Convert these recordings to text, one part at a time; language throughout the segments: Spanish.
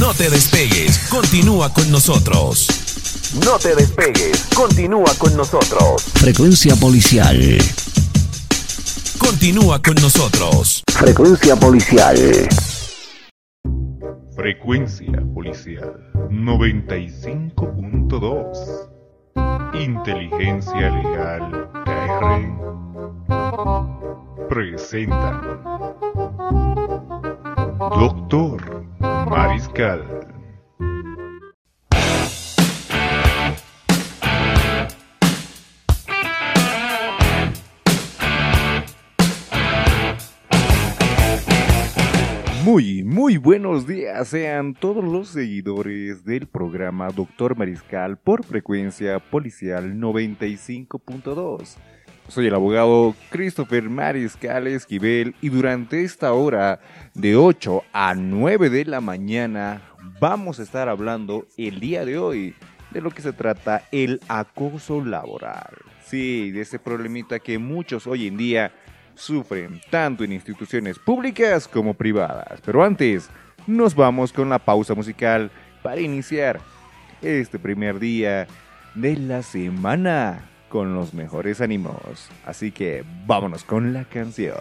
No te despegues, continúa con nosotros. No te despegues, continúa con nosotros. Frecuencia policial. Continúa con nosotros. Frecuencia policial. Frecuencia policial 95.2. Inteligencia Legal TR. Presenta. Doctor Mariscal. Muy, muy buenos días sean todos los seguidores del programa Doctor Mariscal por frecuencia policial 95.2. Soy el abogado Christopher Mariscal Esquivel y durante esta hora de 8 a 9 de la mañana vamos a estar hablando el día de hoy de lo que se trata el acoso laboral. Sí, de ese problemita que muchos hoy en día sufren tanto en instituciones públicas como privadas. Pero antes, nos vamos con la pausa musical para iniciar este primer día de la semana con los mejores ánimos. Así que vámonos con la canción.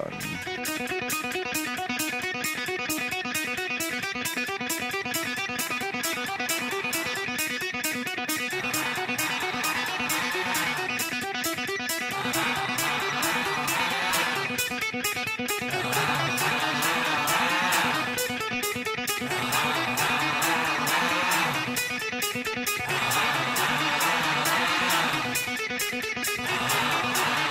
スピリッ!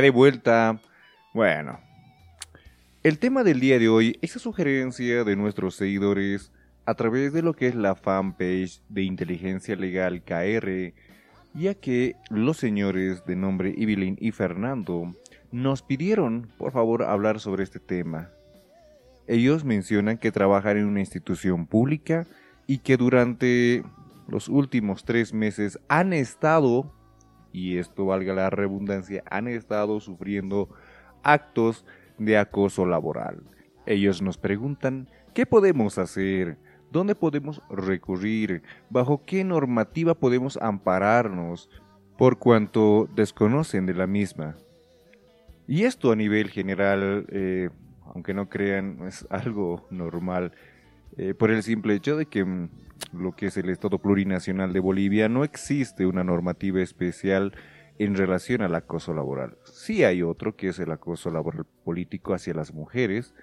De vuelta, bueno, el tema del día de hoy es a sugerencia de nuestros seguidores a través de lo que es la fanpage de Inteligencia Legal KR, ya que los señores de nombre Evelyn y Fernando nos pidieron, por favor, hablar sobre este tema. Ellos mencionan que trabajan en una institución pública y que durante los últimos tres meses han estado, y esto valga la redundancia, han estado sufriendo actos de acoso laboral. Ellos nos preguntan, ¿qué podemos hacer? ¿Dónde podemos recurrir? ¿Bajo qué normativa podemos ampararnos? Por cuanto desconocen de la misma. Y esto a nivel general, eh, aunque no crean, es algo normal. Eh, por el simple hecho de que mm, lo que es el Estado plurinacional de Bolivia no existe una normativa especial en relación al acoso laboral. Sí hay otro que es el acoso laboral político hacia las mujeres,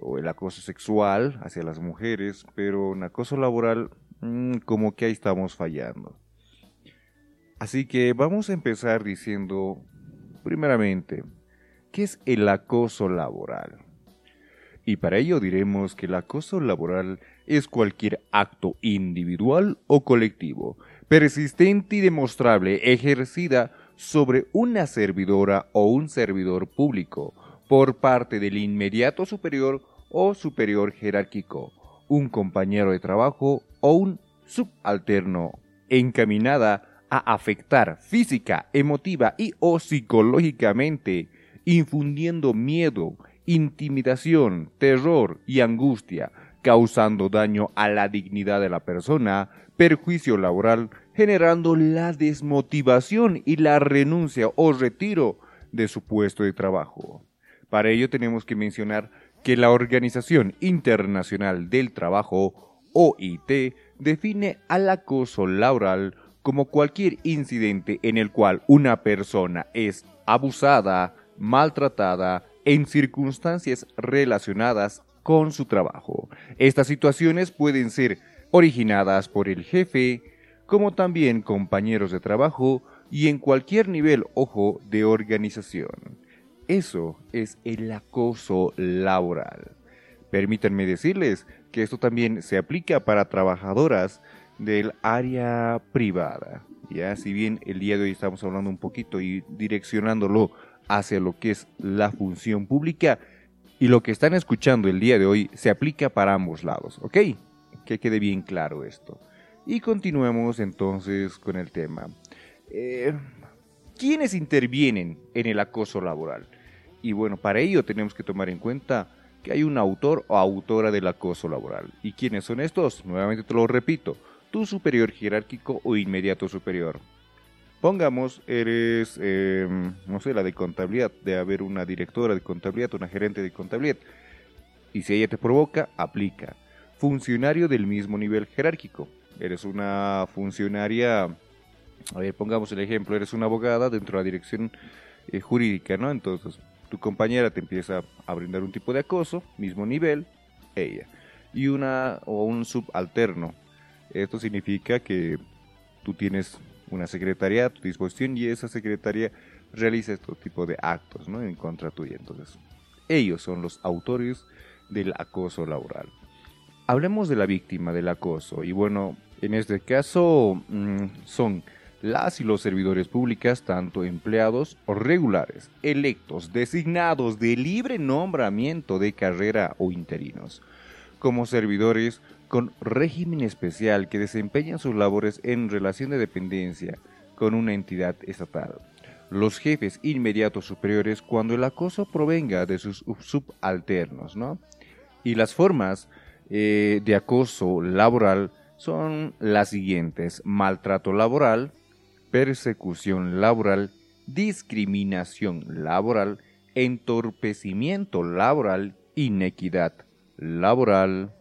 o el acoso sexual hacia las mujeres, pero en acoso laboral mm, como que ahí estamos fallando. Así que vamos a empezar diciendo, primeramente, ¿qué es el acoso laboral? Y para ello diremos que el acoso laboral es cualquier acto individual o colectivo, persistente y demostrable ejercida sobre una servidora o un servidor público, por parte del inmediato superior o superior jerárquico, un compañero de trabajo o un subalterno, encaminada a afectar física, emotiva y o psicológicamente, infundiendo miedo, intimidación, terror y angustia, causando daño a la dignidad de la persona, perjuicio laboral, generando la desmotivación y la renuncia o retiro de su puesto de trabajo. Para ello tenemos que mencionar que la Organización Internacional del Trabajo, OIT, define al acoso laboral como cualquier incidente en el cual una persona es abusada, maltratada en circunstancias relacionadas con su trabajo. Estas situaciones pueden ser originadas por el jefe, como también compañeros de trabajo y en cualquier nivel, ojo, de organización. Eso es el acoso laboral. Permítanme decirles que esto también se aplica para trabajadoras del área privada. Ya, si bien el día de hoy estamos hablando un poquito y direccionándolo hacia lo que es la función pública y lo que están escuchando el día de hoy se aplica para ambos lados, ¿ok? Que quede bien claro esto. Y continuemos entonces con el tema. Eh, ¿Quiénes intervienen en el acoso laboral? Y bueno, para ello tenemos que tomar en cuenta que hay un autor o autora del acoso laboral. ¿Y quiénes son estos? Nuevamente te lo repito, tu superior jerárquico o inmediato superior. Pongamos, eres, em, no sé, la de contabilidad, de haber una directora de contabilidad, una gerente de contabilidad. Y si ella te provoca, aplica. Funcionario del mismo nivel jerárquico. Eres una funcionaria, a ver, pongamos el ejemplo, eres una abogada dentro de la dirección eh, jurídica, ¿no? Entonces, tu compañera te empieza a brindar un tipo de acoso, mismo nivel, ella. Y una o un subalterno. Esto significa que tú tienes una secretaría a tu disposición y esa secretaría realiza este tipo de actos ¿no? en contra tuya. Entonces, ellos son los autores del acoso laboral. Hablemos de la víctima del acoso y bueno, en este caso mm, son las y los servidores públicas, tanto empleados o regulares, electos, designados de libre nombramiento de carrera o interinos, como servidores con régimen especial que desempeñan sus labores en relación de dependencia con una entidad estatal. Los jefes inmediatos superiores cuando el acoso provenga de sus subalternos, ¿no? Y las formas eh, de acoso laboral son las siguientes: maltrato laboral, persecución laboral, discriminación laboral, entorpecimiento laboral, inequidad laboral,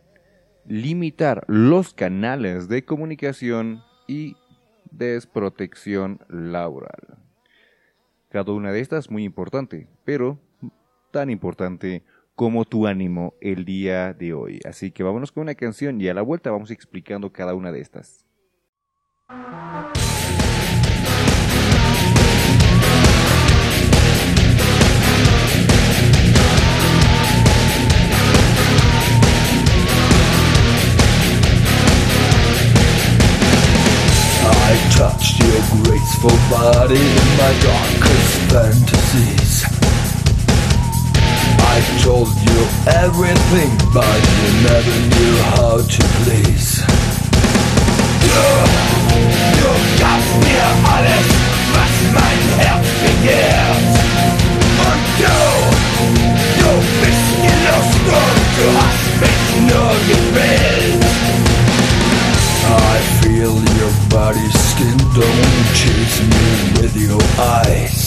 limitar los canales de comunicación y desprotección laboral. Cada una de estas muy importante, pero tan importante como tu ánimo el día de hoy. Así que vámonos con una canción y a la vuelta vamos explicando cada una de estas. Body in my darkest fantasies. I told you everything, but you never knew how to please. Du, du gabst mir alles, was mein Herz begehrt. Und du, du bist gelost und du hast mich nur gewählt. I feel your body skin, don't chase me with your eyes.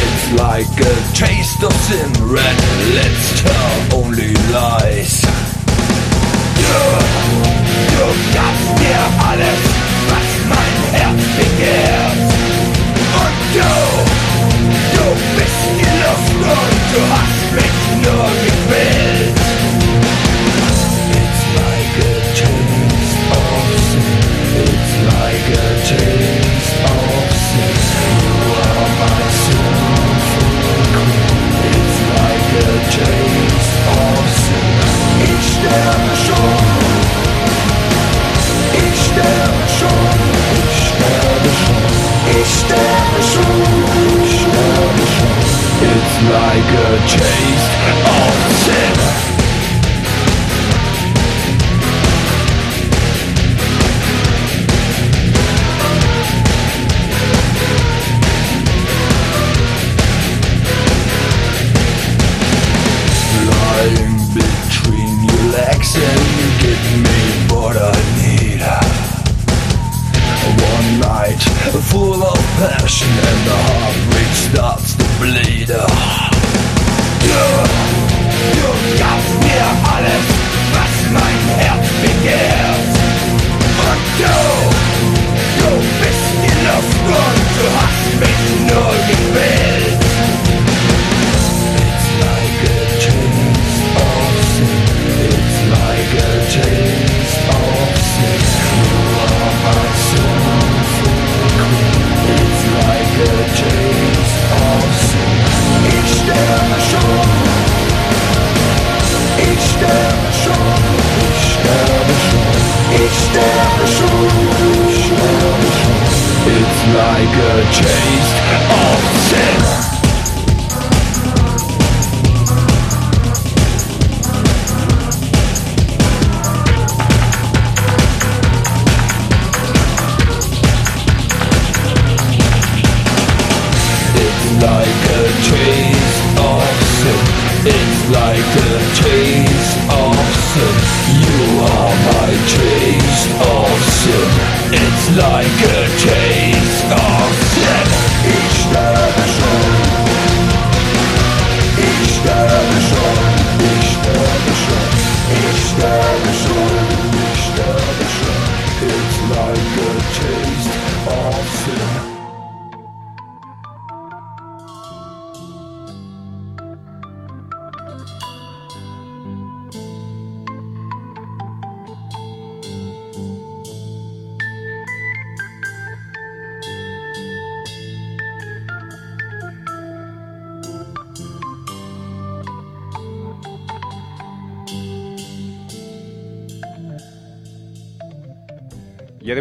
It's like a taste of sin, red lips tell only lies. Du, du gabst mir alles, was mein Herz begehrt. Und du, du bist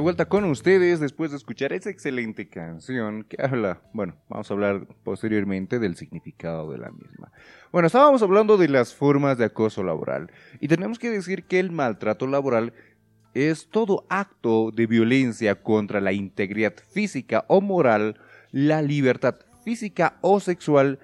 vuelta con ustedes después de escuchar esa excelente canción que habla, bueno, vamos a hablar posteriormente del significado de la misma. Bueno, estábamos hablando de las formas de acoso laboral y tenemos que decir que el maltrato laboral es todo acto de violencia contra la integridad física o moral, la libertad física o sexual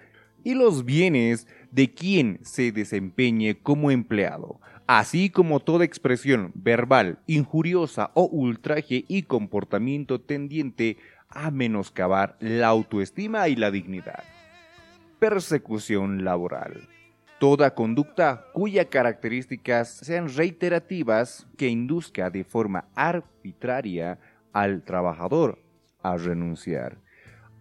y los bienes de quien se desempeñe como empleado, así como toda expresión verbal, injuriosa o ultraje y comportamiento tendiente a menoscabar la autoestima y la dignidad. Persecución laboral. Toda conducta cuya características sean reiterativas que induzca de forma arbitraria al trabajador a renunciar.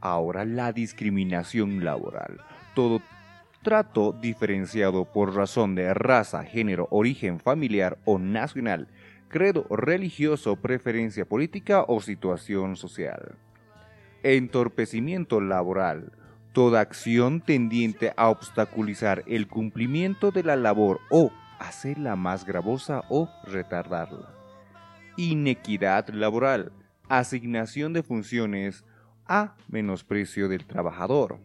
Ahora la discriminación laboral. Todo trato diferenciado por razón de raza, género, origen familiar o nacional, credo religioso, preferencia política o situación social. Entorpecimiento laboral. Toda acción tendiente a obstaculizar el cumplimiento de la labor o hacerla más gravosa o retardarla. Inequidad laboral. asignación de funciones a menosprecio del trabajador,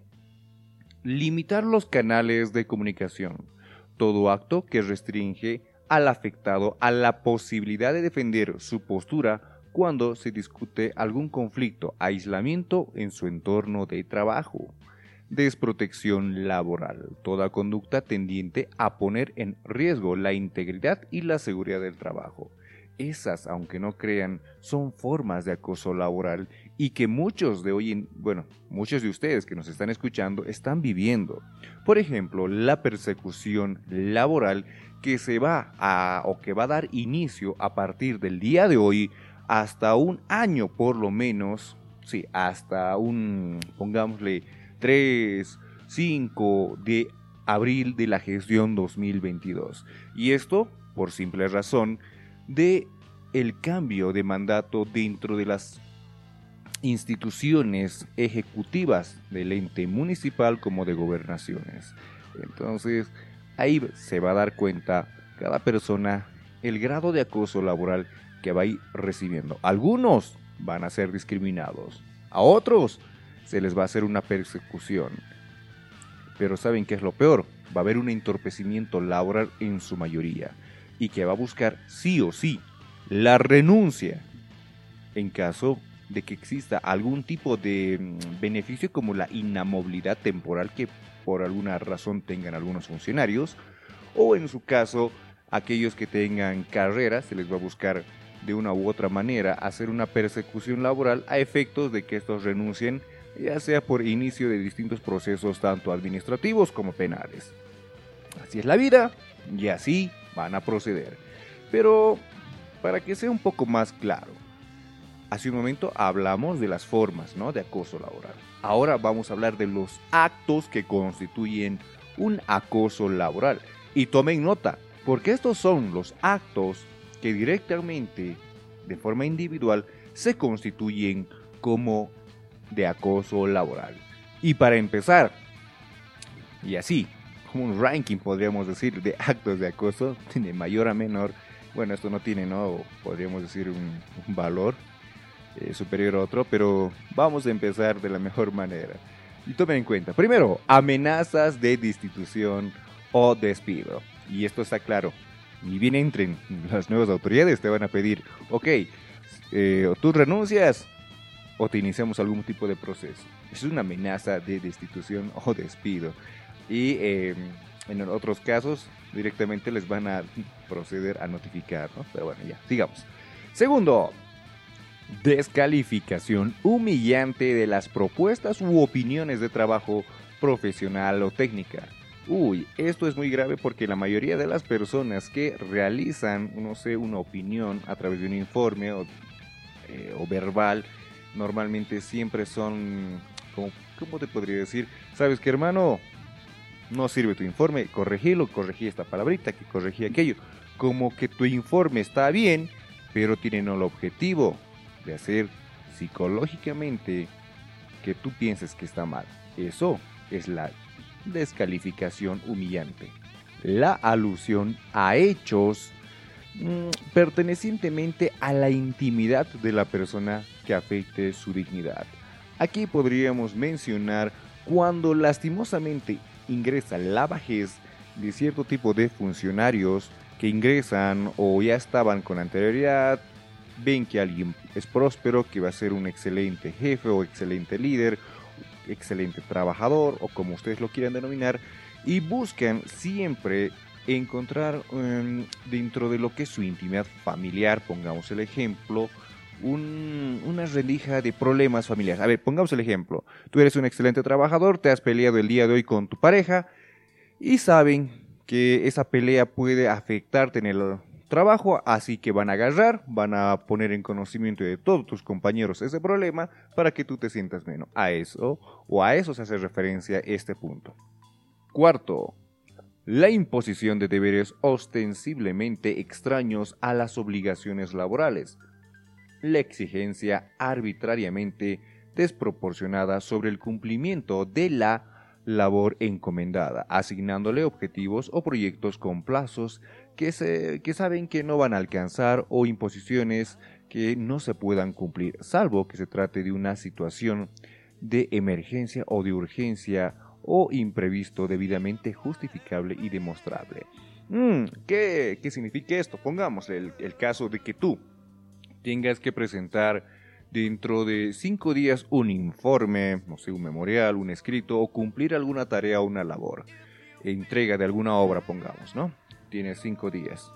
limitar los canales de comunicación, todo acto que restringe al afectado a la posibilidad de defender su postura cuando se discute algún conflicto, aislamiento en su entorno de trabajo, desprotección laboral, toda conducta tendiente a poner en riesgo la integridad y la seguridad del trabajo. Esas, aunque no crean, son formas de acoso laboral y que muchos de hoy, en, bueno, muchos de ustedes que nos están escuchando están viviendo. Por ejemplo, la persecución laboral que se va a o que va a dar inicio a partir del día de hoy hasta un año por lo menos, sí, hasta un, pongámosle, 3, 5 de abril de la gestión 2022. Y esto por simple razón de el cambio de mandato dentro de las instituciones ejecutivas del ente municipal como de gobernaciones. Entonces, ahí se va a dar cuenta cada persona el grado de acoso laboral que va a ir recibiendo. Algunos van a ser discriminados, a otros se les va a hacer una persecución. Pero ¿saben qué es lo peor? Va a haber un entorpecimiento laboral en su mayoría y que va a buscar sí o sí la renuncia en caso de que exista algún tipo de mm, beneficio como la inamovilidad temporal que por alguna razón tengan algunos funcionarios o en su caso aquellos que tengan carrera se les va a buscar de una u otra manera hacer una persecución laboral a efectos de que estos renuncien ya sea por inicio de distintos procesos tanto administrativos como penales. Así es la vida y así van a proceder. Pero para que sea un poco más claro, hace un momento hablamos de las formas ¿no? de acoso laboral. Ahora vamos a hablar de los actos que constituyen un acoso laboral. Y tomen nota, porque estos son los actos que directamente, de forma individual, se constituyen como de acoso laboral. Y para empezar, y así, como un ranking podríamos decir de actos de acoso, de mayor a menor, bueno, esto no tiene, ¿no? Podríamos decir un, valor eh, superior a otro, pero vamos a empezar de la mejor manera. Y tomen en cuenta, primero, amenazas de destitución o despido. Y esto está claro. Ni bien entren las nuevas autoridades, te van a pedir, ok, eh, tú renuncias o te iniciamos algún tipo de proceso. Es una amenaza de destitución o despido. Y em, en otros casos directamente les van a proceder a notificar, ¿no? Pero bueno, ya, sigamos. Segundo, descalificación humillante de las propuestas u opiniones de trabajo profesional o técnica. Uy, esto es muy grave porque la mayoría de las personas que realizan, no sé, una opinión a través de un informe o, eh, verbal, normalmente siempre son, como, ¿cómo te podría decir? Sabes que hermano, no sirve tu informe, corregilo, corregí esta palabrita, que corregí aquello. Como que tu informe está bien, pero tiene el objetivo de hacer psicológicamente que tú pienses que está mal. Eso es la descalificación humillante. La alusión a hechos mm, pertenecientemente a la intimidad de la persona que afecte su dignidad. Aquí podríamos mencionar cuando lastimosamente ingresa la bajez de cierto tipo de funcionarios que ingresan o ya estaban con anterioridad, ven que alguien es próspero, que va a ser un excelente jefe o excelente líder, excelente trabajador o como ustedes lo quieran denominar, y buscan siempre encontrar em, dentro de lo que es su intimidad familiar, pongamos el ejemplo, una rendija de problemas familiares. A ver, pongamos el ejemplo. Tú eres un excelente trabajador, te has peleado el día de hoy con tu pareja y saben que esa pelea puede afectarte en el trabajo, así que van a agarrar, van a poner en conocimiento de todos tus compañeros ese problema para que tú te sientas menos. A eso o a eso se hace referencia este punto. Cuarto, la imposición de deberes ostensiblemente extraños a las obligaciones laborales la exigencia arbitrariamente desproporcionada sobre el cumplimiento de la labor encomendada, asignándole objetivos o proyectos con plazos que, se, saben que no van a alcanzar o imposiciones que no se puedan cumplir, salvo que se trate de una situación de emergencia o de urgencia o imprevisto debidamente justificable y demostrable. Mm, ¿qué, ¿Qué significa esto? Pongamos el, el caso de que tú tengas que presentar dentro de cinco días un informe, no sé, un memorial, un escrito o cumplir alguna tarea o una labor. Entrega de alguna obra, pongamos, ¿no? Tienes cinco días.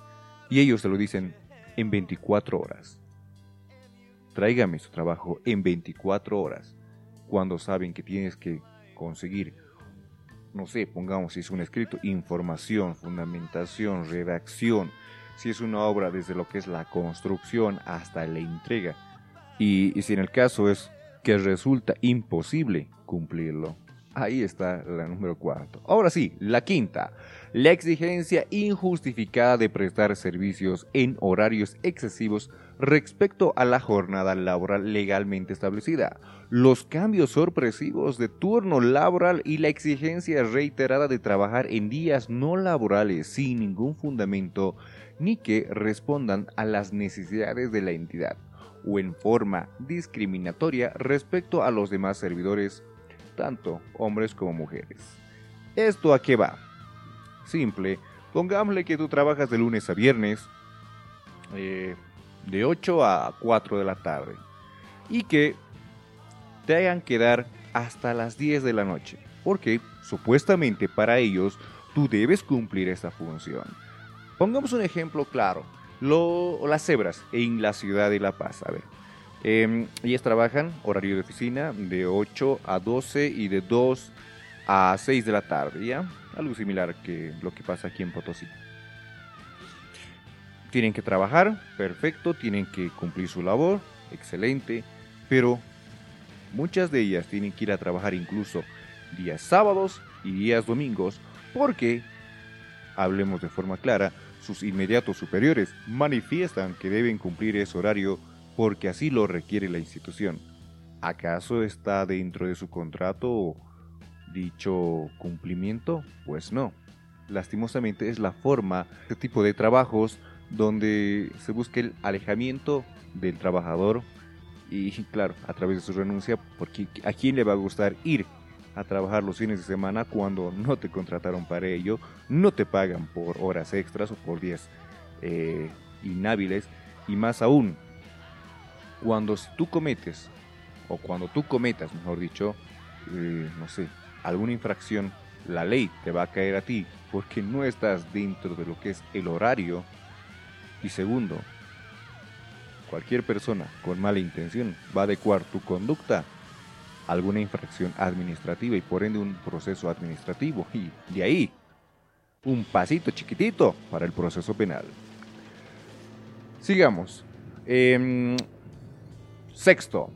Y ellos te lo dicen en 24 horas. Tráigame su trabajo en 24 horas. Cuando saben que tienes que conseguir, no sé, pongamos si es un escrito, información, fundamentación, redacción, si es una obra desde lo que es la construcción hasta la entrega y, si en el caso es que resulta imposible cumplirlo. Ahí está la número cuatro. Ahora sí, la quinta. La exigencia injustificada de prestar servicios en horarios excesivos respecto a la jornada laboral legalmente establecida. Los cambios sorpresivos de turno laboral y la exigencia reiterada de trabajar en días no laborales sin ningún fundamento ni que respondan a las necesidades de la entidad o en forma discriminatoria respecto a los demás servidores, tanto hombres como mujeres. ¿Esto a qué va? Simple, pongámosle que tú trabajas de lunes a viernes, eh, de 8 a 4 de la tarde, y que te hagan quedar hasta las 10 de la noche, porque supuestamente para ellos tú debes cumplir esa función. Pongamos un ejemplo claro las cebras en la ciudad de La Paz. A ver, em, ellas trabajan horario de oficina de 8 a 12 y de 2 a 6 de la tarde, ¿ya? Algo similar que lo que pasa aquí en Potosí. Tienen que trabajar, perfecto, tienen que cumplir su labor, excelente, pero muchas de ellas tienen que ir a trabajar incluso días sábados y días domingos porque, hablemos de forma clara, sus inmediatos superiores manifiestan que deben cumplir ese horario porque así lo requiere la institución. ¿Acaso está dentro de su contrato dicho cumplimiento? Pues no. Lastimosamente es la forma, este tipo de trabajos donde se busca el alejamiento del trabajador y claro, a través de su renuncia, porque a quién le va a gustar ir a trabajar los fines de semana cuando no te contrataron para ello, no te pagan por horas extras o por días eh, inhábiles y más aún cuando tú cometes o cuando tú cometas, mejor dicho, eh, no sé, alguna infracción, la ley te va a caer a ti porque no estás dentro de lo que es el horario y segundo, cualquier persona con mala intención va a adecuar tu conducta alguna infracción administrativa y por ende un proceso administrativo y de ahí un pasito chiquitito para el proceso penal. Sigamos. Em, sexto,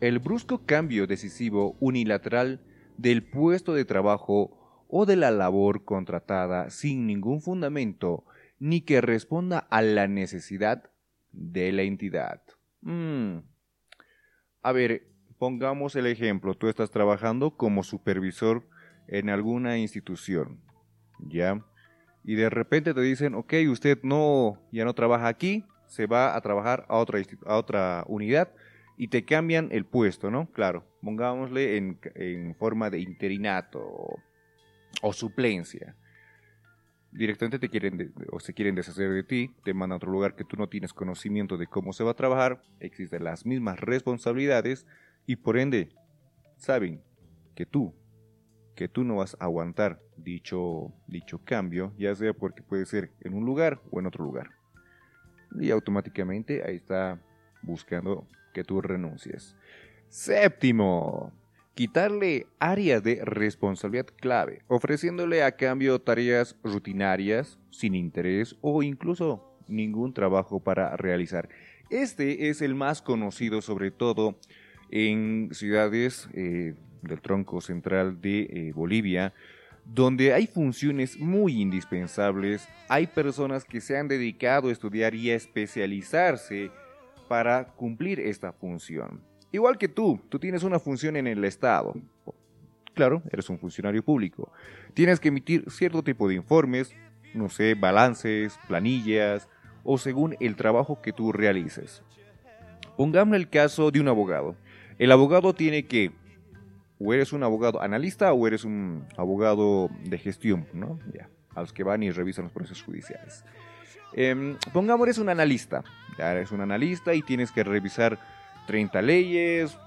el brusco cambio decisivo unilateral del puesto de trabajo o de la labor contratada sin ningún fundamento ni que responda a la necesidad de la entidad. Mm. A ver, Pongamos el ejemplo, tú estás trabajando como supervisor en alguna institución, ¿ya? Y de repente te dicen, ok, usted no, ya no trabaja aquí, se va a trabajar a otra, a otra unidad y te cambian el puesto, ¿no? Claro, pongámosle en, forma de interinato o, suplencia. Directamente te quieren o se quieren deshacer de ti, te mandan a otro lugar que tú no tienes conocimiento de cómo se va a trabajar, existen las mismas responsabilidades, y por ende saben que tú, que tú no vas a aguantar dicho, dicho cambio, ya sea porque puede ser en un lugar o en otro lugar. Y automáticamente ahí está buscando que tú renuncies. Séptimo, quitarle áreas de responsabilidad clave, ofreciéndole a cambio tareas rutinarias, sin interés o incluso ningún trabajo para realizar. Este es el más conocido sobre todo en ciudades eh, del tronco central de eh, Bolivia, donde hay funciones muy indispensables, hay personas que se han dedicado a estudiar y a especializarse para cumplir esta función. Igual que tú, tú tienes una función en el Estado. Claro, eres un funcionario público. Tienes que emitir cierto tipo de informes, no sé, balances, planillas, o según el trabajo que tú realices. Pongamos el caso de un abogado. El abogado tiene que, o eres un abogado analista o eres un abogado de gestión, ¿no? Ya, a los que van y revisan los procesos judiciales. Eh, pongamos, eres un analista. Eres un analista y tienes que revisar 30 leyes,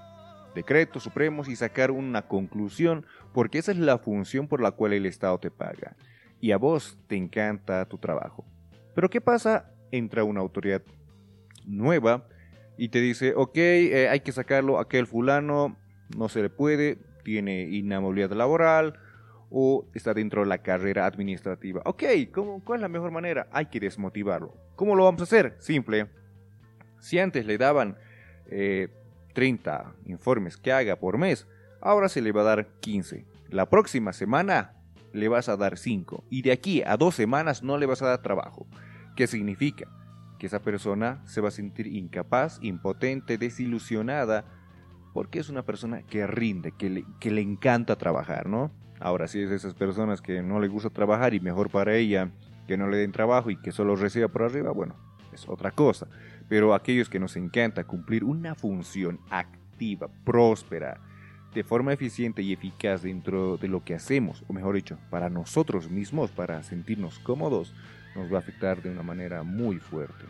decretos supremos y sacar una conclusión, porque esa es la función por la cual el Estado te paga. Y a vos te encanta tu trabajo. Pero ¿qué pasa? Entra una autoridad nueva y te dice, ok, eh, hay que sacarlo, aquel fulano no se le puede, tiene inamovilidad laboral o está dentro de la carrera administrativa. Ok, ¿cómo, ¿cuál es la mejor manera? Hay que desmotivarlo. ¿Cómo lo vamos a hacer? Simple. Si antes le daban eh, 30 informes que haga por mes, ahora se le va a dar 15. La próxima semana le vas a dar 5 y de aquí a dos semanas no le vas a dar trabajo. ¿Qué significa? Que esa persona se va a sentir incapaz, impotente, desilusionada, porque es una persona que rinde, que le encanta trabajar, ¿no? Ahora, si es esas personas que no le gusta trabajar y mejor para ella que no le den trabajo y que solo reciba por arriba, bueno, es otra cosa. Pero aquellos que nos encanta cumplir una función activa, próspera, de forma eficiente y eficaz dentro de lo que hacemos, o mejor dicho, para nosotros mismos, para sentirnos cómodos, nos va a afectar de una manera muy fuerte.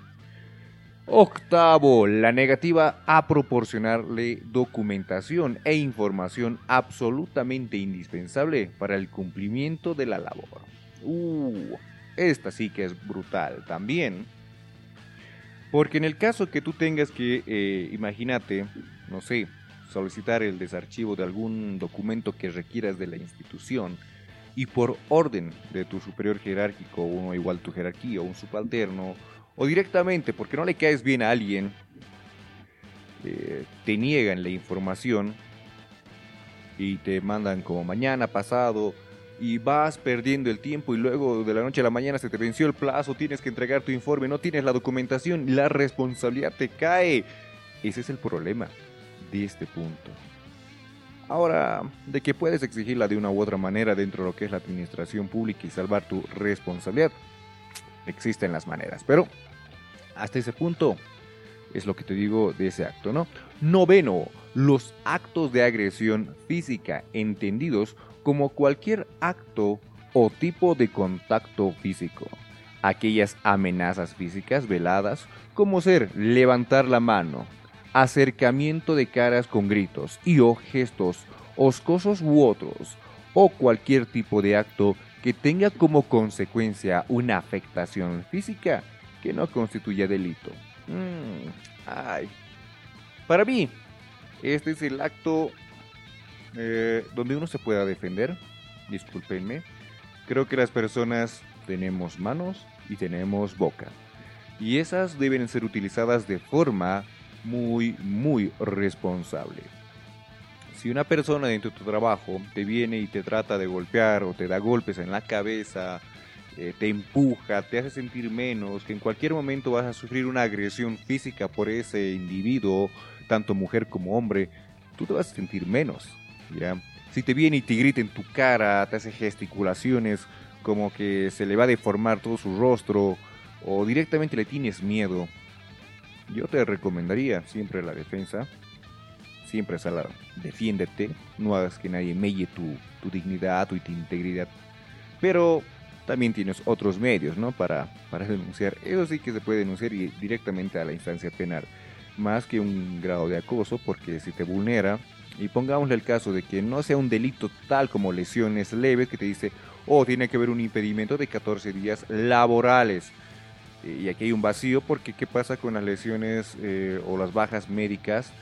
Octavo, la negativa a proporcionarle documentación e información absolutamente indispensable para el cumplimiento de la labor. Uh, esta sí que es brutal también. Porque en el caso que tú tengas que, eh, imagínate, no sé, solicitar el desarchivo de algún documento que requieras de la institución y por orden de tu superior jerárquico, uno igual tu jerarquía, un subalterno, o directamente porque no le caes bien a alguien, eh, te niegan la información y te mandan como mañana, pasado, y vas perdiendo el tiempo y luego de la noche a la mañana se te venció el plazo, tienes que entregar tu informe, no tienes la documentación, la responsabilidad te cae. Ese es el problema de este punto. Ahora, de que puedes exigirla de una u otra manera dentro de lo que es la administración pública y salvar tu responsabilidad, existen las maneras, pero hasta ese punto es lo que te digo de ese acto, ¿no? Noveno, los actos de agresión física, entendidos como cualquier acto o tipo de contacto físico. Aquellas amenazas físicas veladas, como ser levantar la mano, acercamiento de caras con gritos y o gestos oscosos u otros, o cualquier tipo de acto que tenga como consecuencia una afectación física que no constituya delito. Mm, ay. Para mí, este es el acto eh, donde uno se pueda defender. Discúlpenme. Creo que las personas tenemos manos y tenemos boca. Y esas deben ser utilizadas de forma muy, muy responsable. Si una persona dentro de tu trabajo te viene y te trata de golpear o te da golpes en la cabeza, eh, te empuja, te hace sentir menos, que en cualquier momento vas a sufrir una agresión física por ese individuo, tanto mujer como hombre, tú te vas a sentir menos. ¿ya? Si te viene y te grita en tu cara, te hace gesticulaciones como que se le va a deformar todo su rostro o directamente le tienes miedo, yo te recomendaría siempre la defensa, siempre la defiéndete, no hagas que nadie melle tu, tu dignidad, tu integridad, pero también tienes otros medios, ¿no? Para, para denunciar, eso sí que se puede denunciar directamente a la instancia penal, más que un grado de acoso, porque si te vulnera, y pongámosle el caso de que no sea un delito tal como lesiones leves que te dice, oh, tiene que haber un impedimento de 14 días laborales. Eh, y aquí hay un vacío porque ¿qué pasa con las lesiones eh, o las bajas médicas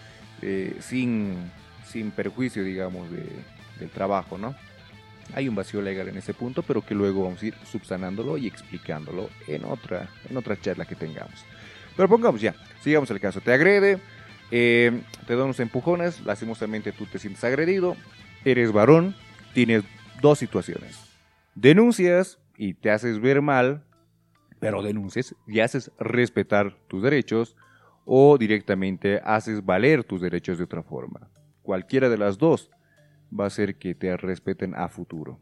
eh, sin, sin perjuicio, digamos, de, del trabajo, ¿no? Hay un vacío legal en ese punto, pero que luego vamos a ir subsanándolo y explicándolo en otra, en otra charla que tengamos. Pero pongamos ya, sigamos el caso. Te agrede, te da unos empujones, lastimosamente tú te sientes agredido, eres varón, tienes dos situaciones. Denuncias y te haces ver mal pero denuncias y haces respetar tus derechos o directamente haces valer tus derechos de otra forma. Cualquiera de las dos va a hacer que te respeten a futuro.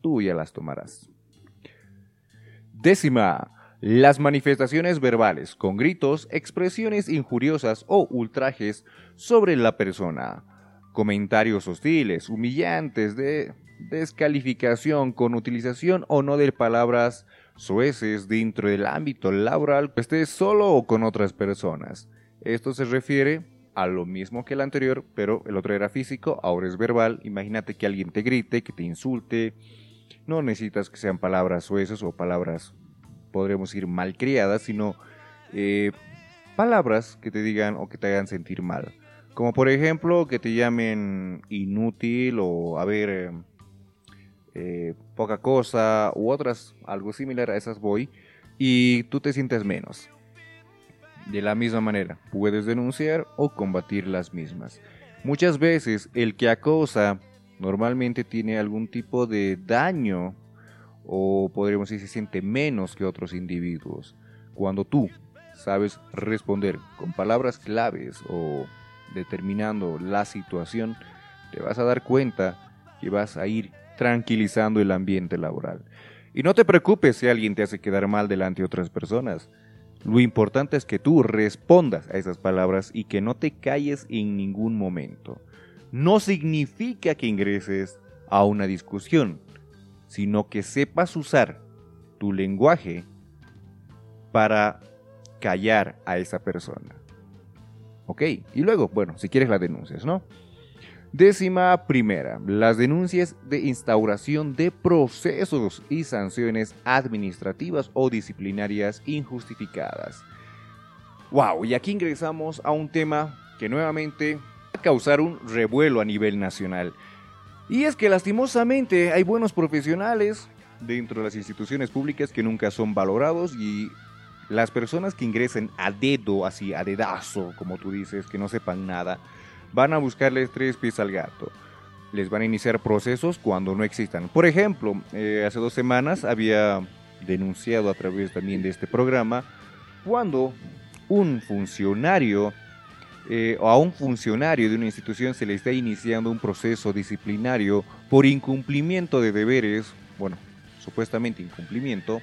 Tú ya las tomarás. Décima, Las manifestaciones verbales, con gritos, expresiones injuriosas o ultrajes sobre la persona. Comentarios hostiles, humillantes, de descalificación con utilización o no de palabras soeces dentro del ámbito laboral, esté solo o con otras personas. Esto se refiere a lo mismo que el anterior, pero el otro era físico, ahora es verbal. Imagínate que alguien te grite, que te insulte. No necesitas que sean palabras soeces o palabras podremos ir malcriadas, sino eh, palabras que te digan o que te hagan sentir mal. Como por ejemplo que te llamen inútil o a ver eh, eh, poca cosa u otras, algo similar a esas voy, y tú te sientes menos. De la misma manera, puedes denunciar o combatir las mismas. Muchas veces el que acosa normalmente tiene algún tipo de daño o podríamos decir se siente menos que otros individuos. Cuando tú sabes responder con palabras claves o determinando la situación, te vas a dar cuenta que vas a ir tranquilizando el ambiente laboral. Y no te preocupes si alguien te hace quedar mal delante de otras personas. Lo importante es que tú respondas a esas palabras y que no te calles en ningún momento. No significa que ingreses a una discusión, sino que sepas usar tu lenguaje para callar a esa persona. ¿Ok? Y luego, bueno, si quieres las denuncias, ¿no? Décima primera, las denuncias de instauración de procesos y sanciones administrativas o disciplinarias injustificadas. Wow, y aquí ingresamos a un tema que nuevamente va a causar un revuelo a nivel nacional. Y es que lastimosamente hay buenos profesionales dentro de las instituciones públicas que nunca son valorados y las personas que ingresen a dedo, así a dedazo, como tú dices, que no sepan nada, van a buscarles tres pies al gato. Les van a iniciar procesos cuando no existan. Por ejemplo, eh, hace dos semanas había denunciado a través también de este programa cuando un funcionario eh, o a un funcionario de una institución se le está iniciando un proceso disciplinario por incumplimiento de deberes, bueno, supuestamente incumplimiento,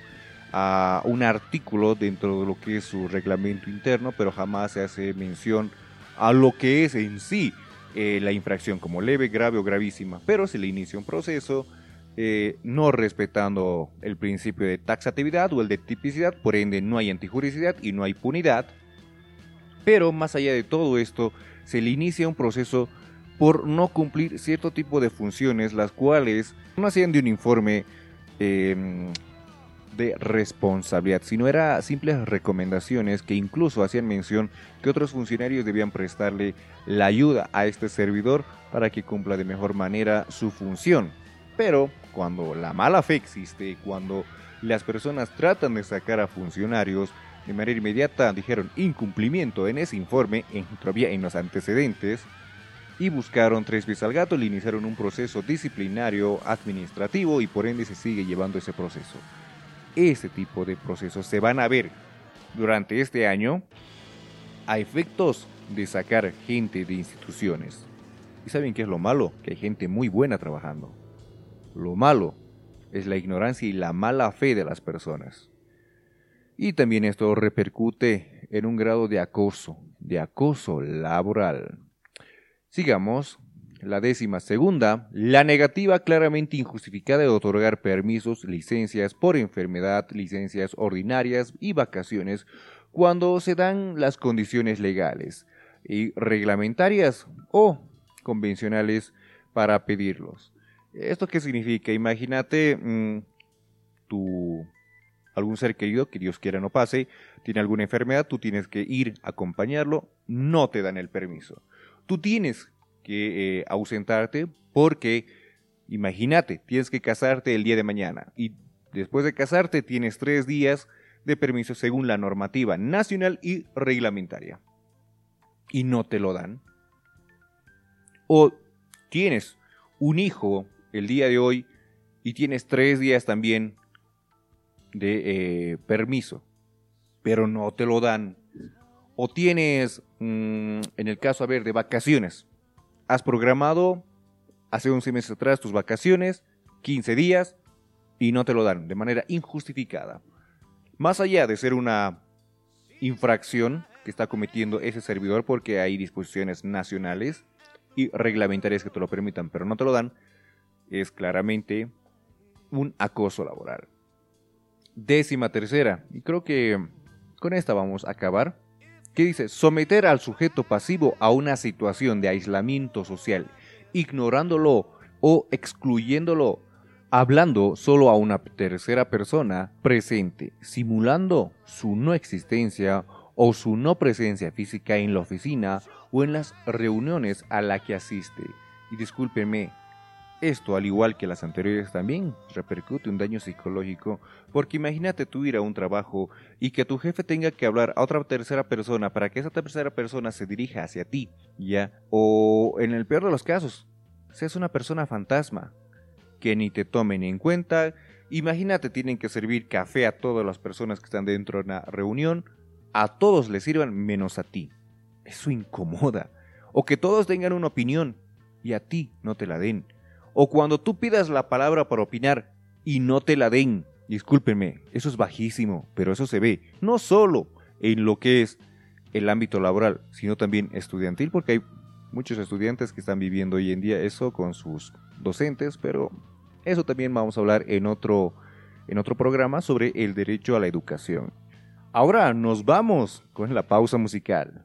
a un artículo dentro de lo que es su reglamento interno, pero jamás se hace mención a lo que es en sí eh, la infracción como leve, grave o gravísima, pero se le inicia un proceso eh, no respetando el principio de taxatividad o el de tipicidad, por ende no hay antijuricidad y no hay punidad, pero más allá de todo esto, se le inicia un proceso por no cumplir cierto tipo de funciones, las cuales no hacían de un informe em, de responsabilidad, sino eran simples recomendaciones que incluso hacían mención que otros funcionarios debían prestarle la ayuda a este servidor para que cumpla de mejor manera su función. Pero cuando la mala fe existe, cuando las personas tratan de sacar a funcionarios, de manera inmediata dijeron incumplimiento en ese informe, en, todavía en los antecedentes, y buscaron tres pies al gato, le iniciaron un proceso disciplinario administrativo y por ende se sigue llevando ese proceso. Ese tipo de procesos se van a ver durante este año a efectos de sacar gente de instituciones. ¿Y saben qué es lo malo? Que hay gente muy buena trabajando. Lo malo es la ignorancia y la mala fe de las personas. Y también esto repercute en un grado de acoso, de acoso laboral. Sigamos. La décima segunda, la negativa claramente injustificada de otorgar permisos, licencias por enfermedad, licencias ordinarias y vacaciones cuando se dan las condiciones legales y reglamentarias o convencionales para pedirlos. ¿Esto qué significa? Imagínate mm, tu algún ser querido que Dios quiera no pase, tiene alguna enfermedad, tú tienes que ir a acompañarlo, no te dan el permiso. Tú tienes que eh, ausentarte porque, imagínate, tienes que casarte el día de mañana y después de casarte tienes tres días de permiso según la normativa nacional y reglamentaria. Y no te lo dan. O tienes un hijo el día de hoy y tienes tres días también de eh, permiso, pero no te lo dan. O tienes, mm, en el caso, a ver, de vacaciones. Has programado hace 11 meses atrás tus vacaciones, 15 días, y no te lo dan de manera injustificada. Más allá de ser una infracción que está cometiendo ese servidor porque hay disposiciones nacionales y reglamentarias que te lo permitan, pero no te lo dan, es claramente un acoso laboral. Décima tercera, y creo que con esta vamos a acabar, que dice someter al sujeto pasivo a una situación de aislamiento social, ignorándolo o excluyéndolo, hablando solo a una tercera persona presente, simulando su no existencia o su no presencia física en la oficina o en las reuniones a la que asiste. Y discúlpenme, esto, al igual que las anteriores, también repercute un daño psicológico, porque imagínate tú ir a un trabajo y que tu jefe tenga que hablar a otra tercera persona para que esa tercera persona se dirija hacia ti, ¿ya? O en el peor de los casos, seas una persona fantasma, que ni te tomen en cuenta. Imagínate, tienen que servir café a todas las personas que están dentro de una reunión, a todos les sirvan menos a ti. Eso incomoda. O que todos tengan una opinión y a ti no te la den o cuando tú pidas la palabra para opinar y no te la den. Discúlpenme, eso es bajísimo, pero eso se ve no solo en lo que es el ámbito laboral, sino también estudiantil, porque hay muchos estudiantes que están viviendo hoy en día eso con sus docentes, pero eso también vamos a hablar en otro, en otro programa sobre el derecho a la educación. Ahora nos vamos con la pausa musical.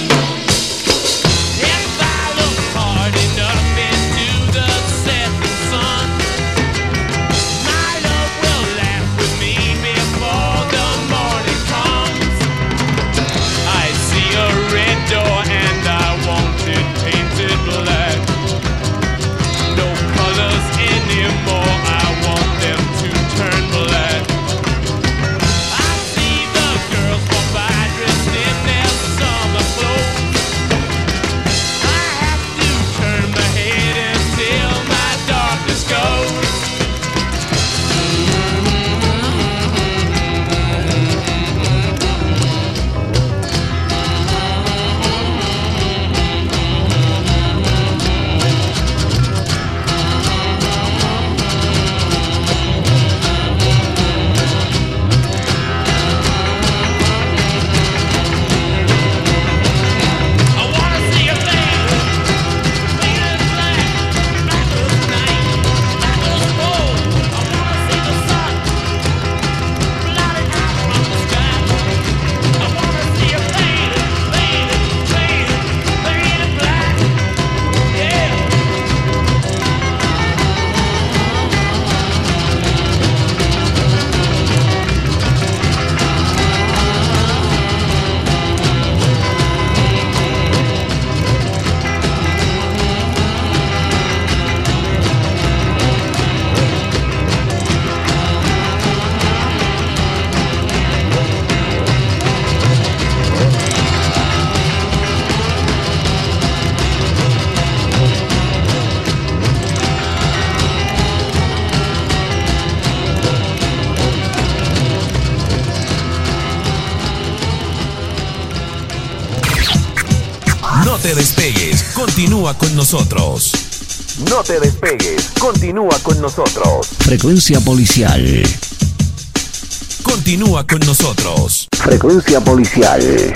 Continúa con nosotros. No te despegues, continúa con nosotros. Frecuencia policial. Continúa con nosotros. Frecuencia policial.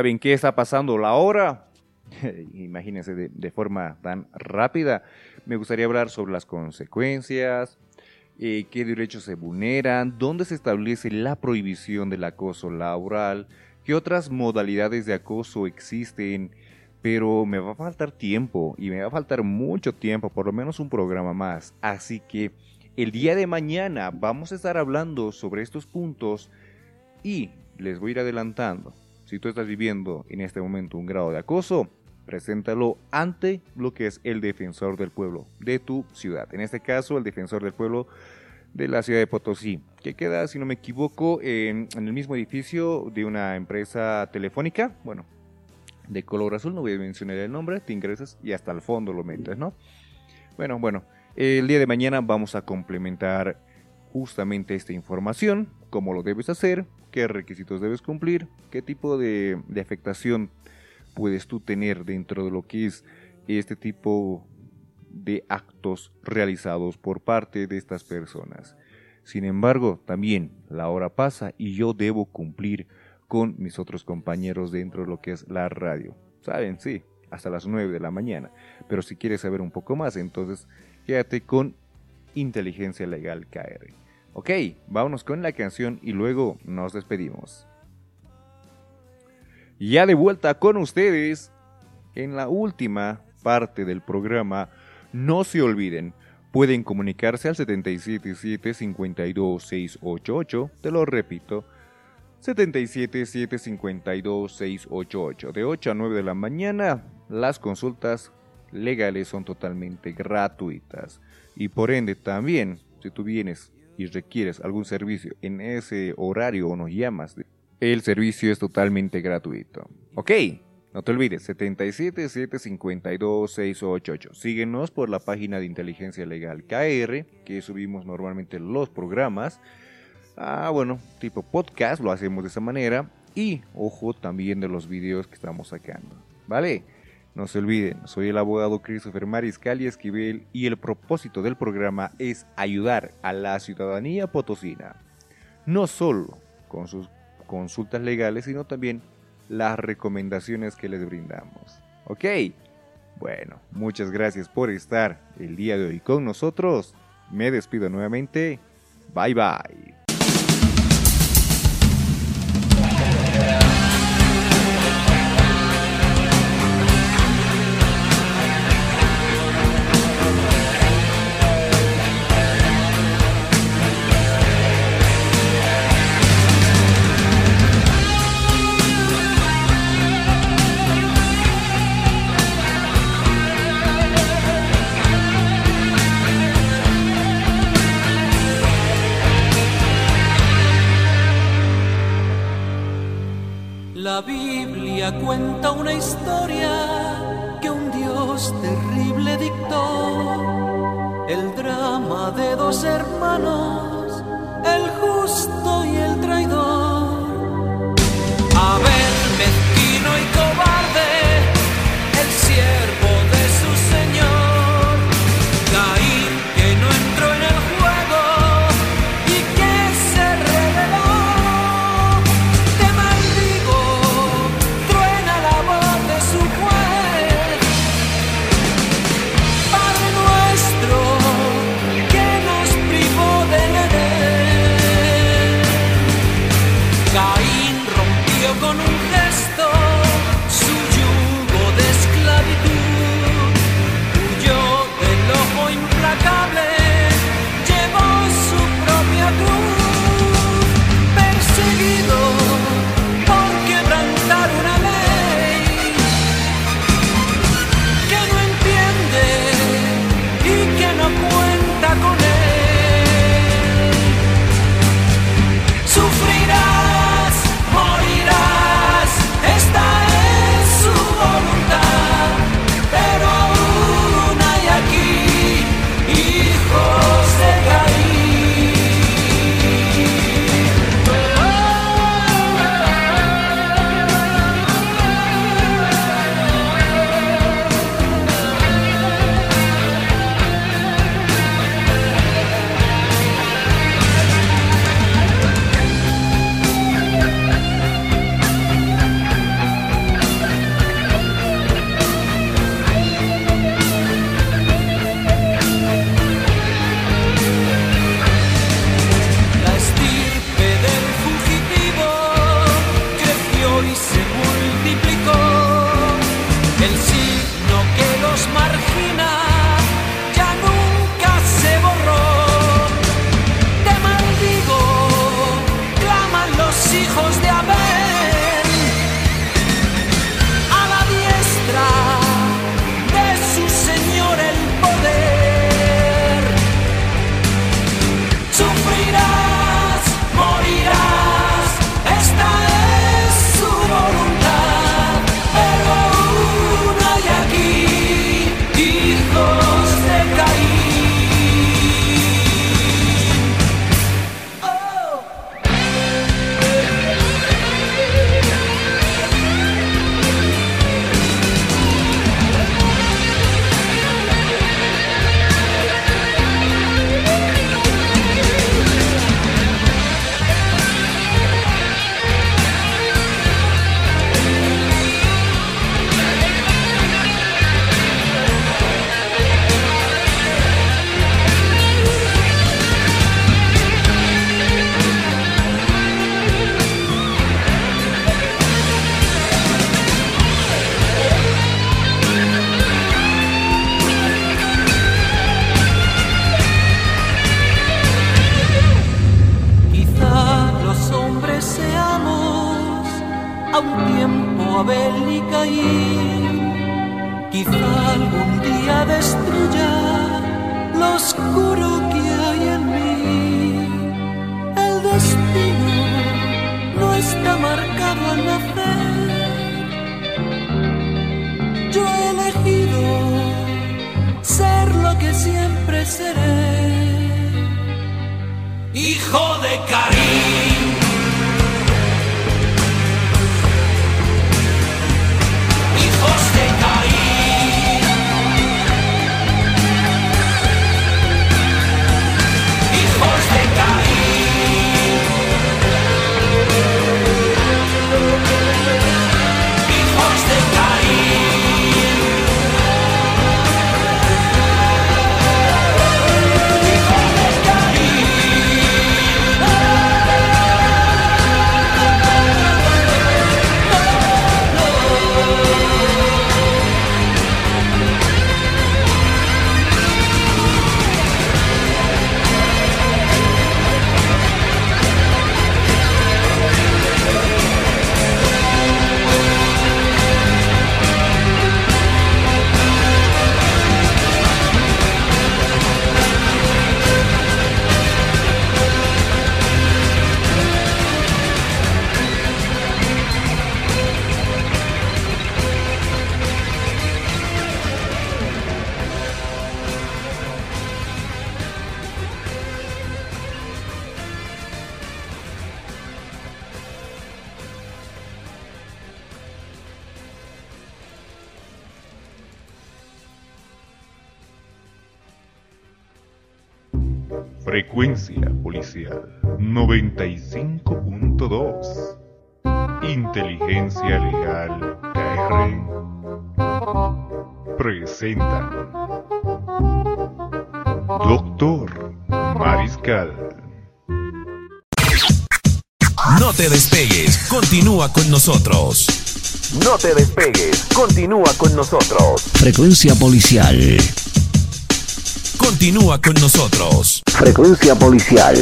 ¿Saben qué está pasando la hora? Imagínense de, forma tan rápida. Me gustaría hablar sobre las consecuencias, eh, qué derechos se vulneran, dónde se establece la prohibición del acoso laboral, qué otras modalidades de acoso existen, pero me va a faltar tiempo y me va a faltar mucho tiempo, por lo menos un programa más. Así que el día de mañana vamos a estar hablando sobre estos puntos y les voy a ir adelantando. Si tú estás viviendo en este momento un grado de acoso, preséntalo ante lo que es el defensor del pueblo de tu ciudad. En este caso, el defensor del pueblo de la ciudad de Potosí, que queda, si no me equivoco, en, el mismo edificio de una empresa telefónica, bueno, de color azul, no voy a mencionar el nombre, te ingresas y hasta el fondo lo metes, ¿no? Bueno, bueno, el día de mañana vamos a complementar justamente esta información, cómo lo debes hacer, qué requisitos debes cumplir, qué tipo de, afectación puedes tú tener dentro de lo que es este tipo de actos realizados por parte de estas personas. Sin embargo, también la hora pasa y yo debo cumplir con mis otros compañeros dentro de lo que es la radio. Saben, sí, hasta las 9 de la mañana. Pero si quieres saber un poco más, entonces quédate con Inteligencia Legal KR. Ok, vámonos con la canción y luego nos despedimos. Ya de vuelta con ustedes en la última parte del programa. No se olviden, pueden comunicarse al 777-52688, te lo repito, 77-752-688. De 8 a 9 de la mañana, las consultas legales son totalmente gratuitas. Y por ende también, si tú vienes y requieres algún servicio en ese horario o nos llamas, el servicio es totalmente gratuito. Ok, no te olvides, 77-752-688. Síguenos por la página de Inteligencia Legal KR, que subimos normalmente los programas Ah, bueno, tipo podcast, lo hacemos de esa manera. Y ojo también de los videos que estamos sacando. ¿Vale? No se olviden, soy el abogado Christopher Mariscal y Esquivel y el propósito del programa es ayudar a la ciudadanía potosina. No solo con sus consultas legales, sino también las recomendaciones que les brindamos. ¿Ok? Bueno, muchas gracias por estar el día de hoy con nosotros. Me despido nuevamente. Bye bye. Hermanos, Frecuencia policial. Continúa con nosotros. Frecuencia policial.